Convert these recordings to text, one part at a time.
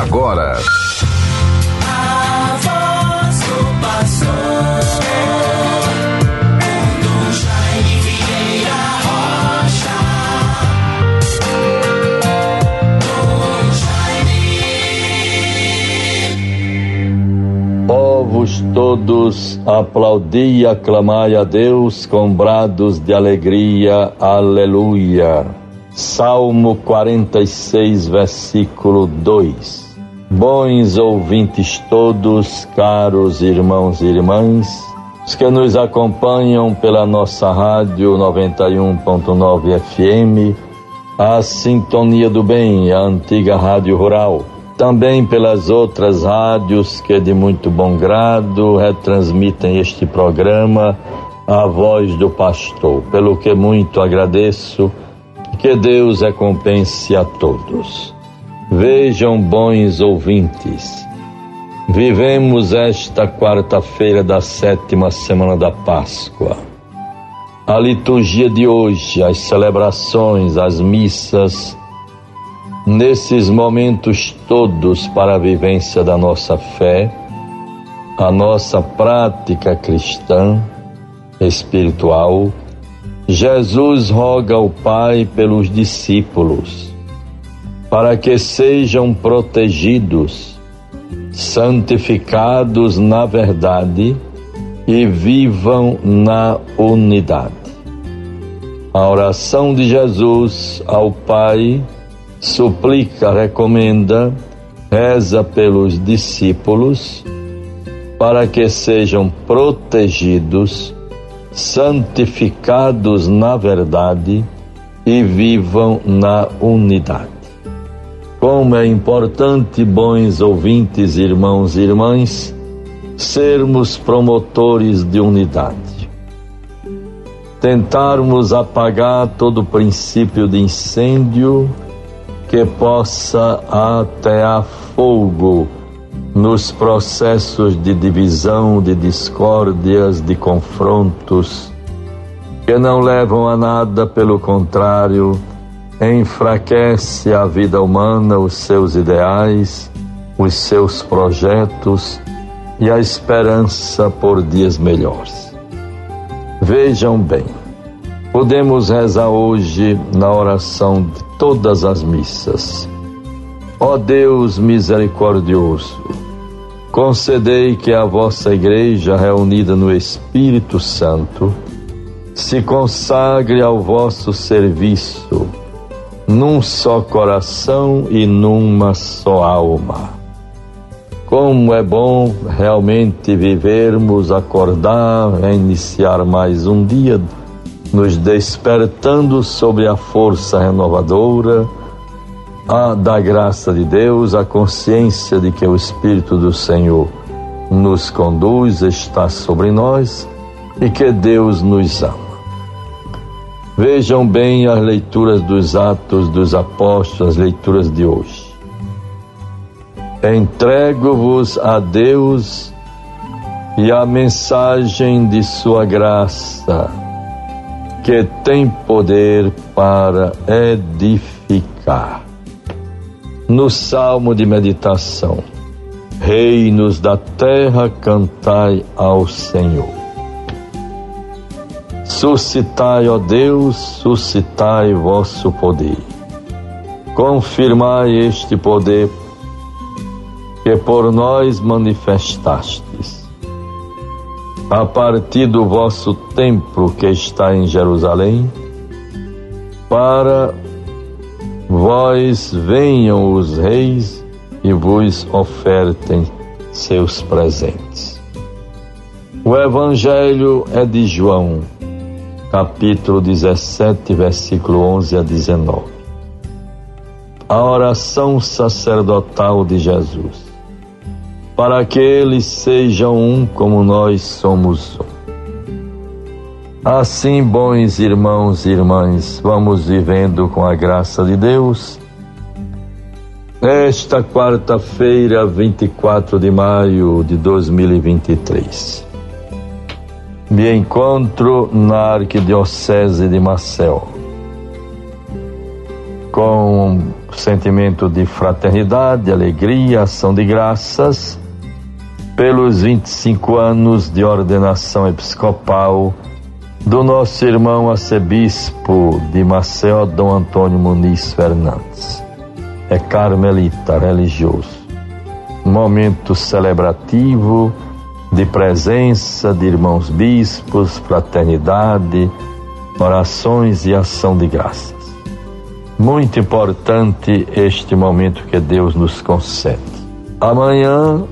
agora. Povos todos, aplaudi e aclamai a Deus com brados de alegria. Aleluia. Salmo 46, versículo 2. Bons ouvintes todos, caros irmãos e irmãs, os que nos acompanham pela nossa rádio 91.9 FM, a Sintonia do Bem, a antiga Rádio Rural, também pelas outras rádios que de muito bom grado retransmitem este programa, A Voz do Pastor, pelo que muito agradeço, que Deus recompense a todos. Vejam, bons ouvintes, vivemos esta quarta-feira da sétima semana da Páscoa. A liturgia de hoje, as celebrações, as missas, nesses momentos todos para a vivência da nossa fé, a nossa prática cristã, espiritual, Jesus roga ao Pai pelos discípulos para que sejam protegidos, santificados na verdade e vivam na unidade. A oração de Jesus ao Pai suplica, recomenda, reza pelos discípulos para que sejam protegidos, santificados na verdade e vivam na unidade. Como é importante, bons ouvintes, irmãos e irmãs, sermos promotores de unidade. Tentarmos apagar todo princípio de incêndio que possa atear fogo nos processos de divisão, de discórdias, de confrontos, que não levam a nada, pelo contrário, enfraquece a vida humana, os seus ideais, os seus projetos e a esperança por dias melhores. Vejam bem, podemos rezar hoje na oração de todas as missas. Ó Deus misericordioso, concedei que a vossa Igreja, reunida no Espírito Santo, se consagre ao vosso serviço num só coração e numa só alma. Como é bom realmente vivermos, acordar, iniciar mais um dia, nos despertando sobre a força renovadora a, da graça de Deus, a consciência de que o Espírito do Senhor nos conduz, está sobre nós e que Deus nos ama. Vejam bem as leituras dos Atos dos Apóstolos, as leituras de hoje. Entrego-vos a Deus e a mensagem de Sua graça, que tem poder para edificar. No Salmo de Meditação, Reinos da terra, cantai ao Senhor. Suscitai, ó Deus, suscitai vosso poder. Confirmai este poder que por nós manifestastes. A partir do vosso templo que está em Jerusalém, para vós venham os reis e vos ofertem seus presentes. O Evangelho é de João capítulo 17, versículo 11 a 19. A oração sacerdotal de Jesus. Para que eles sejam um como nós somos um. Assim, bons irmãos e irmãs, vamos vivendo com a graça de Deus. Esta quarta-feira, 24 de maio de 2023 me encontro na Arquidiocese de Marcel, com sentimento de fraternidade, alegria, ação de graças pelos 25 anos de ordenação episcopal do nosso irmão arcebispo de Maceió, Dom Antônio Muniz Fernandes. É carmelita religioso. Momento celebrativo de presença de irmãos bispos, fraternidade, orações e ação de graças. Muito importante este momento que Deus nos concede. Amanhã,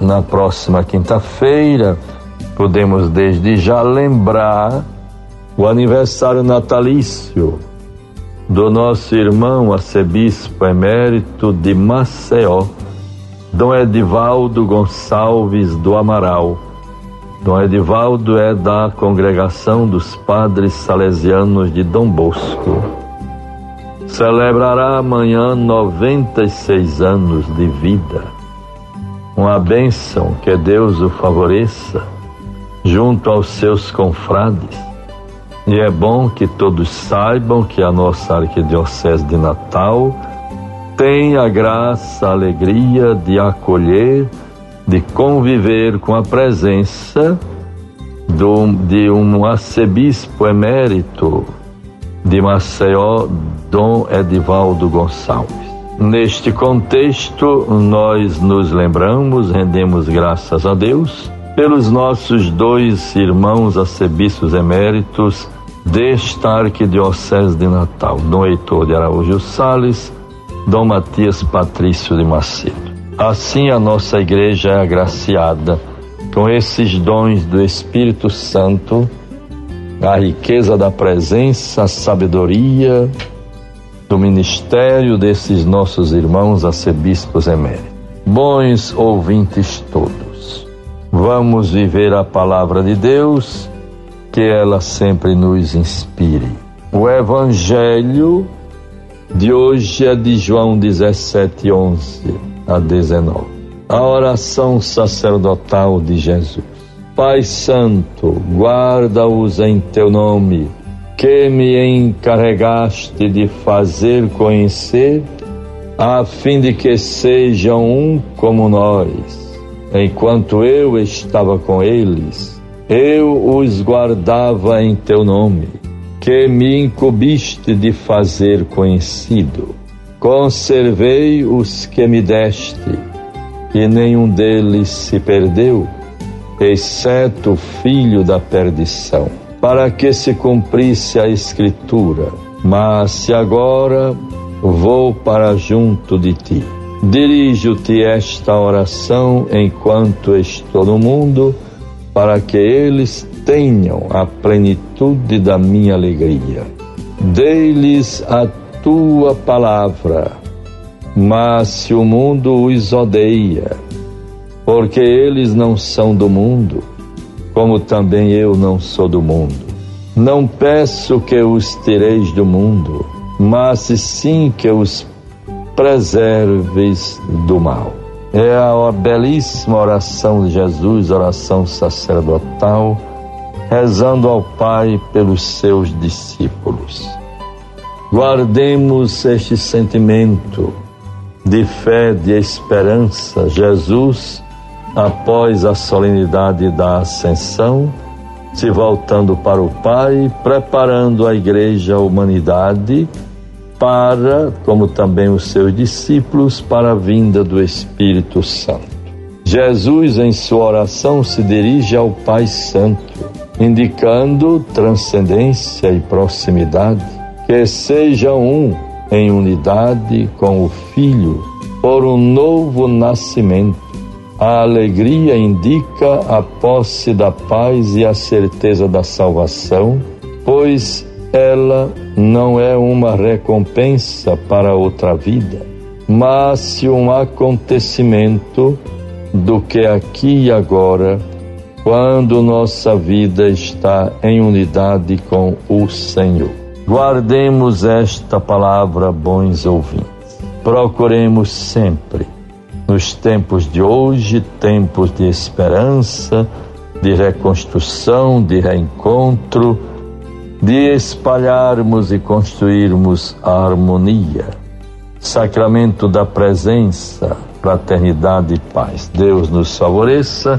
na próxima quinta-feira, podemos desde já lembrar o aniversário natalício do nosso irmão arcebispo emérito de Maceió, Dom Edivaldo Gonçalves do Amaral. Dom Edivaldo é da congregação dos padres salesianos de Dom Bosco. Celebrará amanhã 96 anos de vida. Uma bênção que Deus o favoreça junto aos seus confrades. E é bom que todos saibam que a nossa Arquidiocese de Natal tem a graça, a alegria de acolher, de conviver com a presença do, de um arcebispo emérito de Maceió, Dom Edivaldo Gonçalves. Neste contexto, nós nos lembramos, rendemos graças a Deus pelos nossos dois irmãos arcebispos eméritos desta arquidiocese de Natal, Dom Heitor de Araújo Sales, Dom Matias Patrício de Macedo. Assim a nossa igreja é agraciada com esses dons do Espírito Santo, a riqueza da presença, a sabedoria do ministério desses nossos irmãos arcebispos eméritos. Bons ouvintes todos Vamos viver a palavra de Deus, que ela sempre nos inspire. O Evangelho de hoje é de João 17, 11 a 19. A oração sacerdotal de Jesus. Pai Santo, guarda-os em teu nome, que me encarregaste de fazer conhecer, a fim de que sejam um como nós enquanto eu estava com eles, eu os guardava em teu nome, que me incumbiste de fazer conhecido. Conservei os que me deste, e nenhum deles se perdeu, exceto o filho da perdição, para que se cumprisse a Escritura. Mas se agora vou para junto de ti Dirijo-te esta oração enquanto estou no mundo, para que eles tenham a plenitude da minha alegria. Dei-lhes a tua palavra, mas se o mundo os odeia, porque eles não são do mundo, como também eu não sou do mundo. Não peço que os tireis do mundo, mas sim que os preserves do mal. É a belíssima oração de Jesus, oração sacerdotal, rezando ao Pai pelos seus discípulos. Guardemos este sentimento de fé, de esperança. Jesus, após a solenidade da Ascensão, se voltando para o Pai, preparando a igreja, a humanidade, para, como também os seus discípulos, para a vinda do Espírito Santo. Jesus, em sua oração, se dirige ao Pai Santo, indicando transcendência e proximidade, que seja um em unidade com o Filho, por um novo nascimento. A alegria indica a posse da paz e a certeza da salvação, pois ela não é uma recompensa para outra vida, mas um acontecimento do que aqui e agora, quando nossa vida está em unidade com o Senhor. Guardemos esta palavra, bons ouvintes. Procuremos sempre, nos tempos de hoje, tempos de esperança, de reconstrução, de reencontro, de espalharmos e construirmos a harmonia, sacramento da presença, fraternidade e paz. Deus nos favoreça.